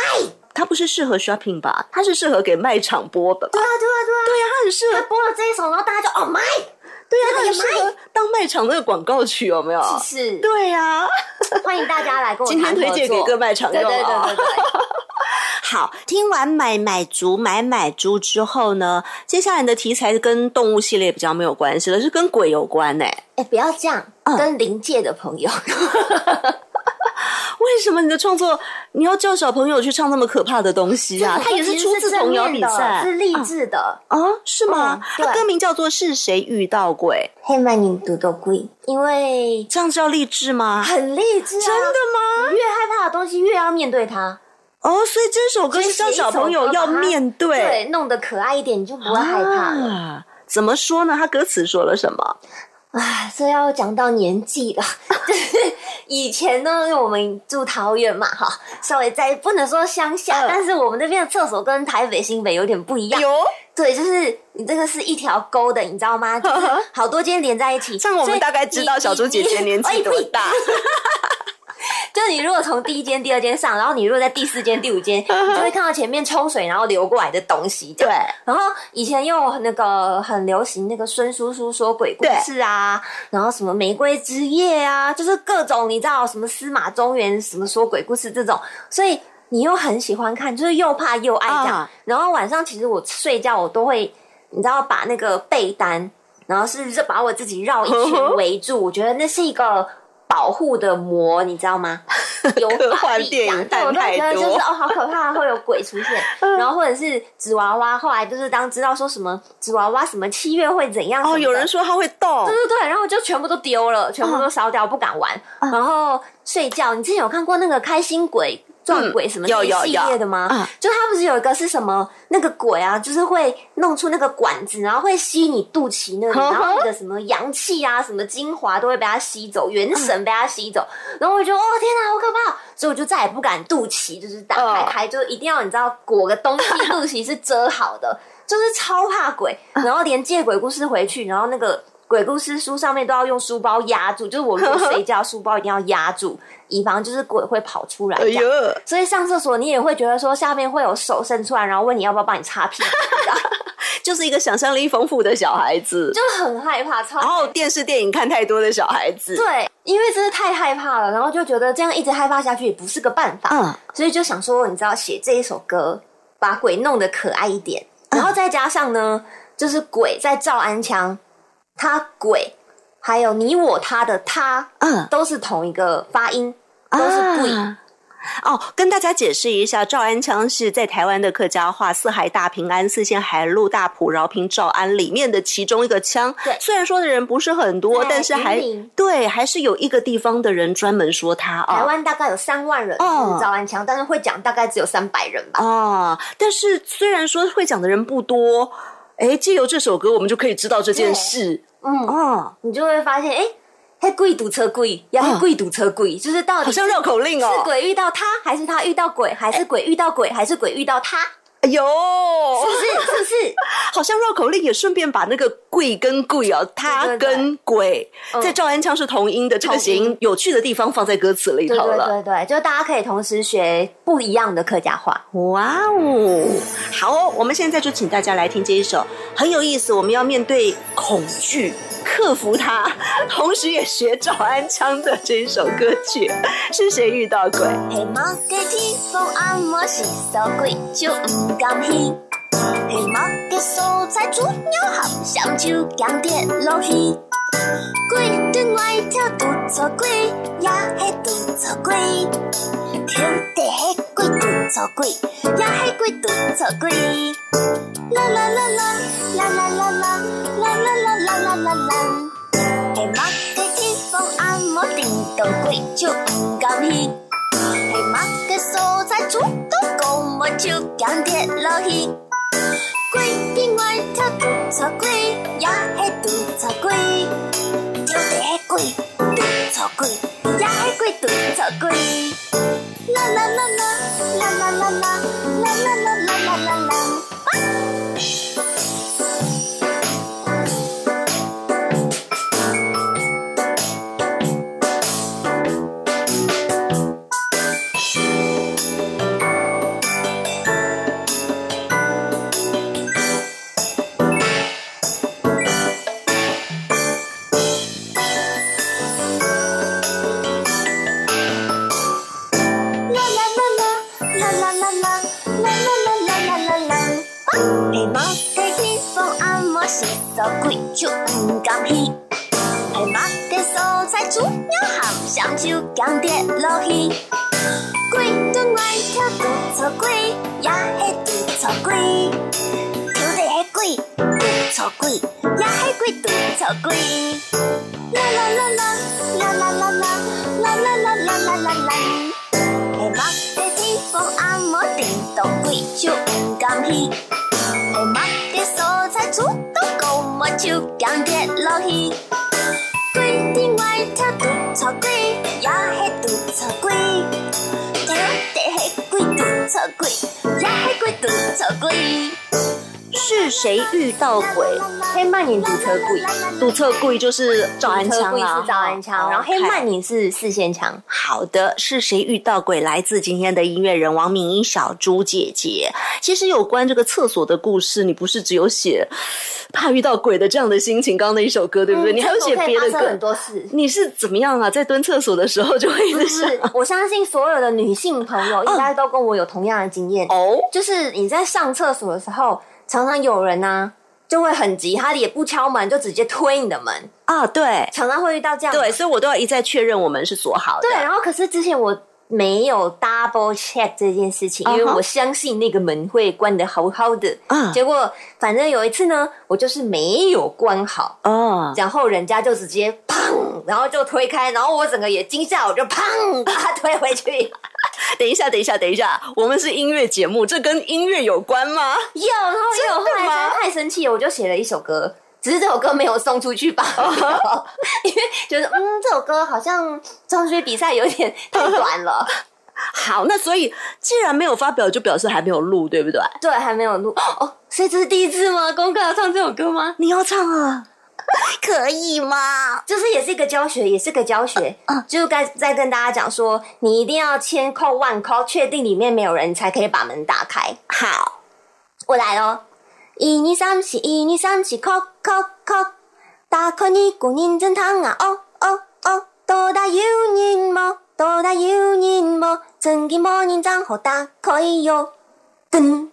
它不是适合 shopping 吧？它是适合给卖场播的吧？对啊对啊对啊，对啊，它很适合，他播了这一首，然后大家就哦买，对呀，它这个也很适合当卖场那个广告曲，有没有？是，对呀，[laughs] 欢迎大家来跟我今天谈推荐给各卖场用啊对对对。[laughs] 好，听完买买足买买猪之后呢，接下来的题材跟动物系列比较没有关系了，是跟鬼有关呢、哎，不要这样，嗯。跟灵界的朋友，[laughs] [laughs] 为什么你的创作你要叫小朋友去唱那么可怕的东西啊？他也是出自童谣比赛是励志的。啊？是吗？他歌名叫做《是谁遇到鬼黑曼宁读到鬼，因为》，这样叫励志吗？很励志啊！真的吗？越害怕的东西，越要面对它。哦，所以这首歌是叫小朋友要面对，对，弄得可爱一点，你就不会害怕了。啊怎么说呢？他歌词说了什么？啊，这要讲到年纪了，就 [laughs] 是以前呢，因为我们住桃园嘛，哈，稍微在不能说乡下，嗯但是我们那边的厕所跟台北新北有点不一样。有，对，就是你这个是一条沟的，你知道吗？就是 [laughs] 好多间连在一起。这样我们大概知道小猪姐姐年纪多。大。[laughs] [laughs] 就你如果从第一间、第二间上，然后你如果在第四间、第五间，[laughs] 你就会看到前面冲水然后流过来的东西。对，然后以前又有那个很流行那个孙叔叔说鬼故事啊，然后什么玫瑰之夜啊，就是各种你知道什么司马中原什么说鬼故事这种，所以你又很喜欢看，就是又怕又爱这样。啊然后晚上其实我睡觉我都会，你知道把那个被单，然后是就把我自己绕一圈围住，我觉得那是一个。保护的膜，你知道吗？[laughs] 有科幻电影这样对，我都看太多觉得就是哦，好可怕，会有鬼出现。[laughs] 然后或者是纸娃娃，后来就是当知道说什么纸娃娃什么七月会怎样哦，有人说它会动对，对对，然后就全部都丢了，全部都烧掉，不敢玩。然后睡觉，你之前有看过那个开心鬼？撞鬼什么有那系列的吗？嗯就它不是有一个是什么那个鬼啊，就是会弄出那个管子，然后会吸你肚脐那里，然后你的什么阳气啊、什么精华都会被它吸走，元神被它吸走。然后我就哦天哪，好可怕！所以我就再也不敢肚脐就是打开嗯开，就一定要你知道裹个东西，肚脐是遮好的，[laughs] 就是超怕鬼。然后连借鬼故事回去，然后那个。鬼故事书上面都要用书包压住，就是我如果睡觉，书包一定要压住，[laughs] 以防就是鬼会跑出来哎这样。呦，所以上厕所你也会觉得说下面会有手伸出来，然后问你要不要帮你擦屁股，[laughs] 就是一个想象力丰富的小孩子，就很害怕，超然后电视电影看太多的小孩子。对，因为真的太害怕了，然后就觉得这样一直害怕下去也不是个办法，嗯，所以就想说，你知道写这一首歌，把鬼弄得可爱一点，然后再加上呢，就是鬼在照安腔，他鬼还有你我他的他，嗯都是同一个发音，都是鬼。啊哦，跟大家解释一下，赵安腔是在台湾的客家话“四海大平安，四县海陆大埔饶平赵安”里面的其中一个腔。对虽然说的人不是很多，但是还对，还是有一个地方的人专门说他啊。台湾大概有三万人哦是赵安腔，但是会讲大概只有三百人吧。啊，但是虽然说会讲的人不多，哎，借由这首歌，我们就可以知道这件事。嗯，哦，你就会发现，哎、黑贵堵车贵，呀，黑鬼堵车贵，就是到底好像绕口令哦是哦。鬼遇到他，还是他遇到鬼，还是鬼遇到鬼，还是鬼遇到他？哎呦，是不是？是不是？[laughs] 好像绕口令也顺便把那个“贵”跟“贵”哦，他跟“鬼”嗯在赵安腔是同音的这个谐音有趣的地方放在歌词里头了。对对，就大家可以同时学不一样的客家话。哇哦，好哦，我们现在就请大家来听这一首很有意思，我们要面对恐惧，克服它，同时也学赵安腔的这一首歌曲，是谁遇到鬼？黑猫嘅天风按摩是手鬼就唔甘喜，黑猫嘅蔬菜煮鸟合，香蕉姜跌落去。鬼對外跳獨錯鬼，也係獨錯鬼。跳地係鬼獨錯鬼，也係鬼獨錯鬼。啦啦啦啦啦啦啦啦啦啦啦啦啦啦啦。黑貓嘅天風按摩定到鬼就唔甘喜。黑馬嘅蔬菜煮到高我就驚跌落去。鬼邊外跳獨錯鬼，也係獨錯鬼。跳地係鬼，獨錯鬼，鬼。啦啦啦啦啦啦啦啦啦啦啦啦啦啦啦。啦啦啦啦啦啦啦啦啦啦啦啦啦谁遇到鬼？黑曼宁堵车鬼，堵车鬼就是赵安车枪啦，鬼是赵安枪，然后黑曼宁是四线枪。好的，是谁遇到鬼？来自今天的音乐人王敏英小猪姐姐。其实有关这个厕所的故事，你不是只有写怕遇到鬼的这样的心情，刚刚那一首歌对不对？嗯你还有写别的厕所可以发生很。多事。你是怎么样啊？在蹲厕所的时候就会一直想是，我相信所有的女性朋友应该都跟我有同样的经验。哦，就是你在上厕所的时候，常常有人呢、就会很急，他也不敲门，就直接推你的门，啊，对常常会遇到这样。对，所以我都要一再确认我们是锁好的。对，然后可是之前我没有 double check 这件事情，因为我相信那个门会关得好好的。嗯结果反正有一次呢，我就是没有关好，哦，然后人家就直接砰，然后就推开，然后我整个也惊吓，我就砰把它推回去。[laughs] 等一下，等一下，等一下，我们是音乐节目，这跟音乐有关吗？有，然后因为我后来真的吗真的太生气了，我就写了一首歌。只是这首歌没有送出去吧，[laughs] 因为觉得嗯，这首歌好像中学比赛有点太短了，[laughs] 好，那所以既然没有发表，就表示还没有录，对不对？对，还没有录哦，所以这是第一次吗？公哥要唱这首歌吗？你要唱啊？[laughs] 可以吗？就是也是一个教学，也是个教学，就是该再跟大家讲说，你一定要千扣万扣，确定里面没有人，你才可以把门打开。好，我来咯，一二三四，一二三四，扣扣扣，打开你古人真汤啊，哦哦哦，多大有人么？多大有人么？真给莫人张好打开以哟，噔！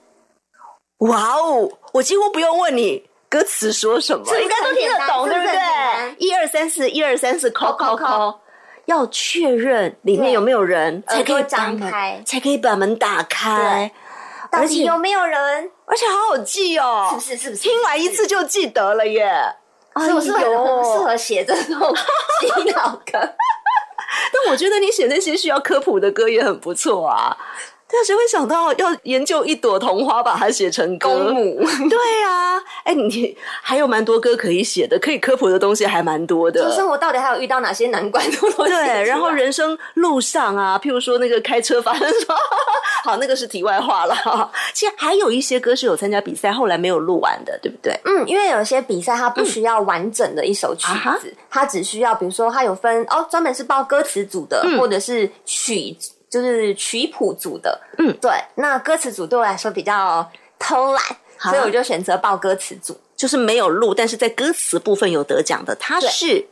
哇哦，我几乎不用问你。歌词说什么？应该都听得懂，对不对？一二三四，一二三四，扣扣扣，要确认里面有没有人，才可以打开，才可以把门打开。到底有没有人？而且好好记哦，是不是？是不是？听完一次就记得了耶。是不是哎呦很适合写这种洗脑歌？[laughs] 但我觉得你写那些需要科普的歌也很不错啊。但谁会想到要研究一朵桐花，把它写成歌？公母 [laughs] 对啊，哎，你还有蛮多歌可以写的，可以科普的东西还蛮多的。就生活到底还有遇到哪些难关？对，然后人生路上啊，譬如说那个开车发生什么，[laughs] 好，那个是题外话了。其实还有一些歌是有参加比赛，后来没有录完的，对不对？嗯，因为有些比赛它不需要完整的一首曲子，它只需要比如说它有分哦，专门是报歌词组的，嗯或者是曲就是曲谱组的。嗯，对。那歌词组对我来说比较偷懒，所以我就选择报歌词组。就是没有录，但是在歌词部分有得奖的，他是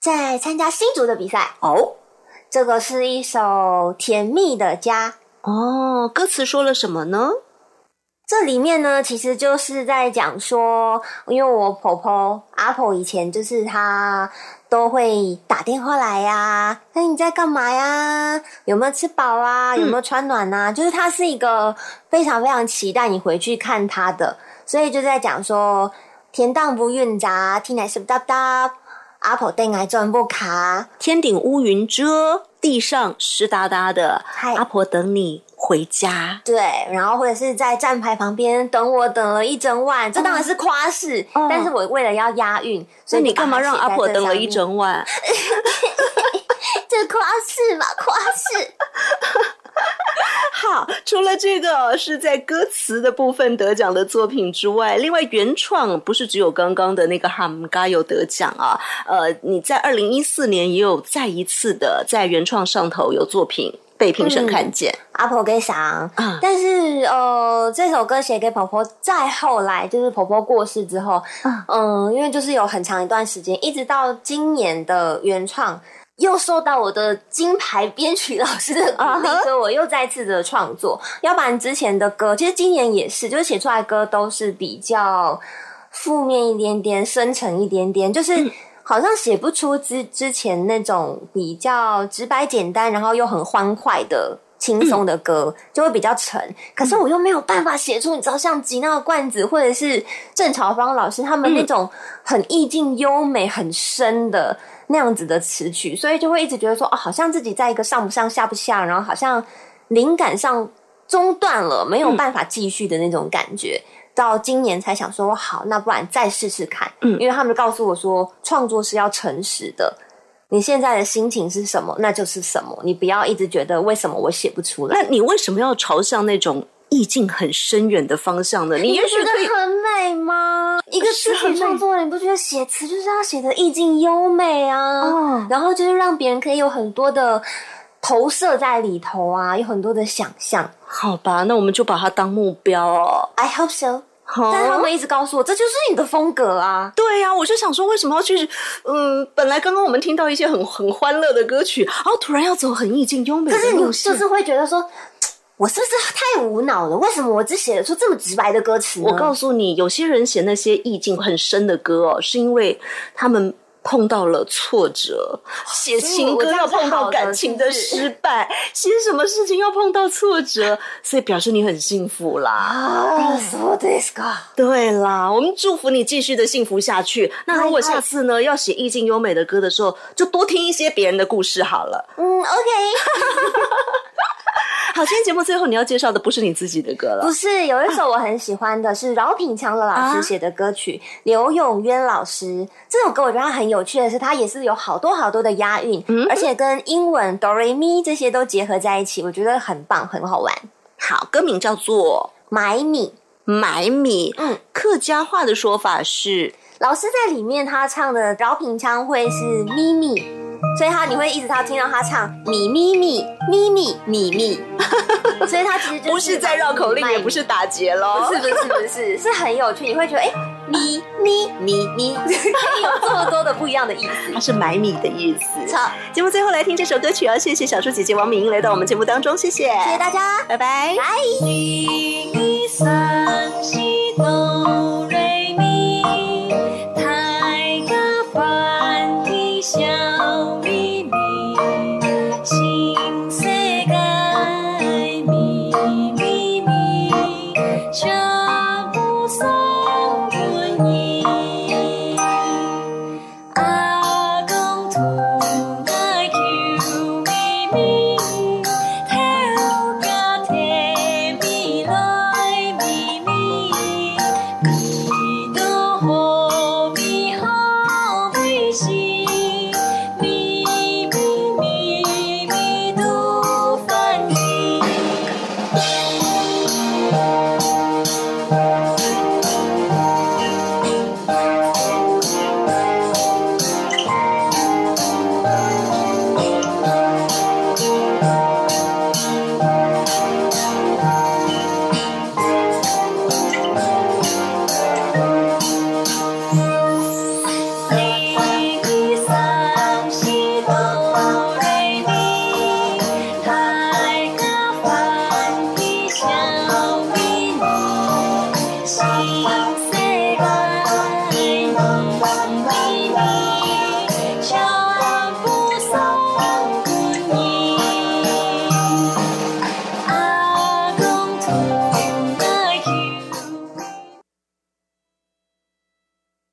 在参加新竹的比赛，哦这个是一首《甜蜜的家》。哦，歌词说了什么呢？这里面呢，其实就是在讲说，因为我婆婆阿婆以前就是她都会打电话来呀、那你在干嘛呀？有没有吃饱啊？有没有穿暖啊？就是他是一个非常非常期待你回去看他的，所以就在讲说，天当不运杂，天来是不哒哒，阿婆等来转不卡，天顶乌云遮，地上湿哒哒的，嗨阿婆等你回家。对，然后或者是在站牌旁边等我等了一整晚，这当然是夸饰，哦但是我为了要押韵，所以所以你干嘛让阿婆等了一整？晚？[laughs] 这夸夸饰嘛，夸饰。[laughs] 好，除了这个是在歌词的部分得奖的作品之外，另外原创不是只有刚刚的那个《哈姆嘎》有得奖啊。呃，你在二零一四年也有再一次的在原创上头有作品被评审看见。阿婆给赏，但是呃，这首歌写给婆婆，再后来就是婆婆过世之后，嗯，因为就是有很长一段时间，一直到今年的原创。又受到我的金牌编曲老师的鼓励，所以我又再次的创作。要不然之前的歌，其实今年也是，就是写出来歌都是比较负面一点点、深沉一点点，就是好像写不出之之前那种比较直白简单，然后又很欢快的轻松的歌，就会比较沉。可是我又没有办法写出，你知道，像吉娜罐子或者是郑朝芳老师他们那种很意境优美、很深的。那样子的词曲，所以就会一直觉得说，哦，好像自己在一个上不上下不下，然后好像灵感上中断了，没有办法继续的那种感觉。到今年才想说，好，那不然再试试看。嗯，因为他们告诉我说，创作是要诚实的，你现在的心情是什么，那就是什么，你不要一直觉得为什么我写不出来。那你为什么要朝向那种？意境很深远的方向呢，你也觉得很美吗？一个词曲创作人，你不觉得写词就是要写的意境优美啊？哦，然后就是让别人可以有很多的投射在里头啊，有很多的想象。好吧，那我们就把它当目标哦。I hope so。但他们一直告诉我，这就是你的风格啊。对呀，我就想说，为什么要去？嗯，本来刚刚我们听到一些很很欢乐的歌曲，然后突然要走很意境优美的路线，就是会觉得说。我是不是太无脑了？为什么我只写得出这么直白的歌词？我告诉你，有些人写那些意境很深的歌哦，是因为他们碰到了挫折，写情歌要碰到感情的失败，[laughs] 写什么事情要碰到挫折，所以表示你很幸福啦。啊，そうですか。对啦，我们祝福你继续的幸福下去。那如果下次呢，要写意境优美的歌的时候，就多听一些别人的故事好了。嗯，OK。 [laughs] [laughs] 好，今天节目最后你要介绍的不是你自己的歌了，不是有一首我很喜欢的，是饶品强的老师写的歌曲，刘永渊老师这首歌，我觉得它很有趣的是，它也是有好多好多的押韵，而且跟英文哆瑞咪这些都结合在一起，我觉得很棒，很好玩。好，歌名叫做《买米》，买米，嗯，客家话的说法是，老师在里面他唱的饶品腔会是咪咪。所以他你会一直他听到他唱咪咪咪咪咪咪咪，[laughs] 所以他其实不是在绕口令，也不是打结喽，不是不是不是，是很有趣。你会觉得哎咪咪咪咪，可以有这么多的不一样的意思。它是买米的意思。好，节目最后来听这首歌曲哦，谢谢小猪姐姐王敏英来到我们节目当中，谢谢，谢谢大家，拜拜，拜。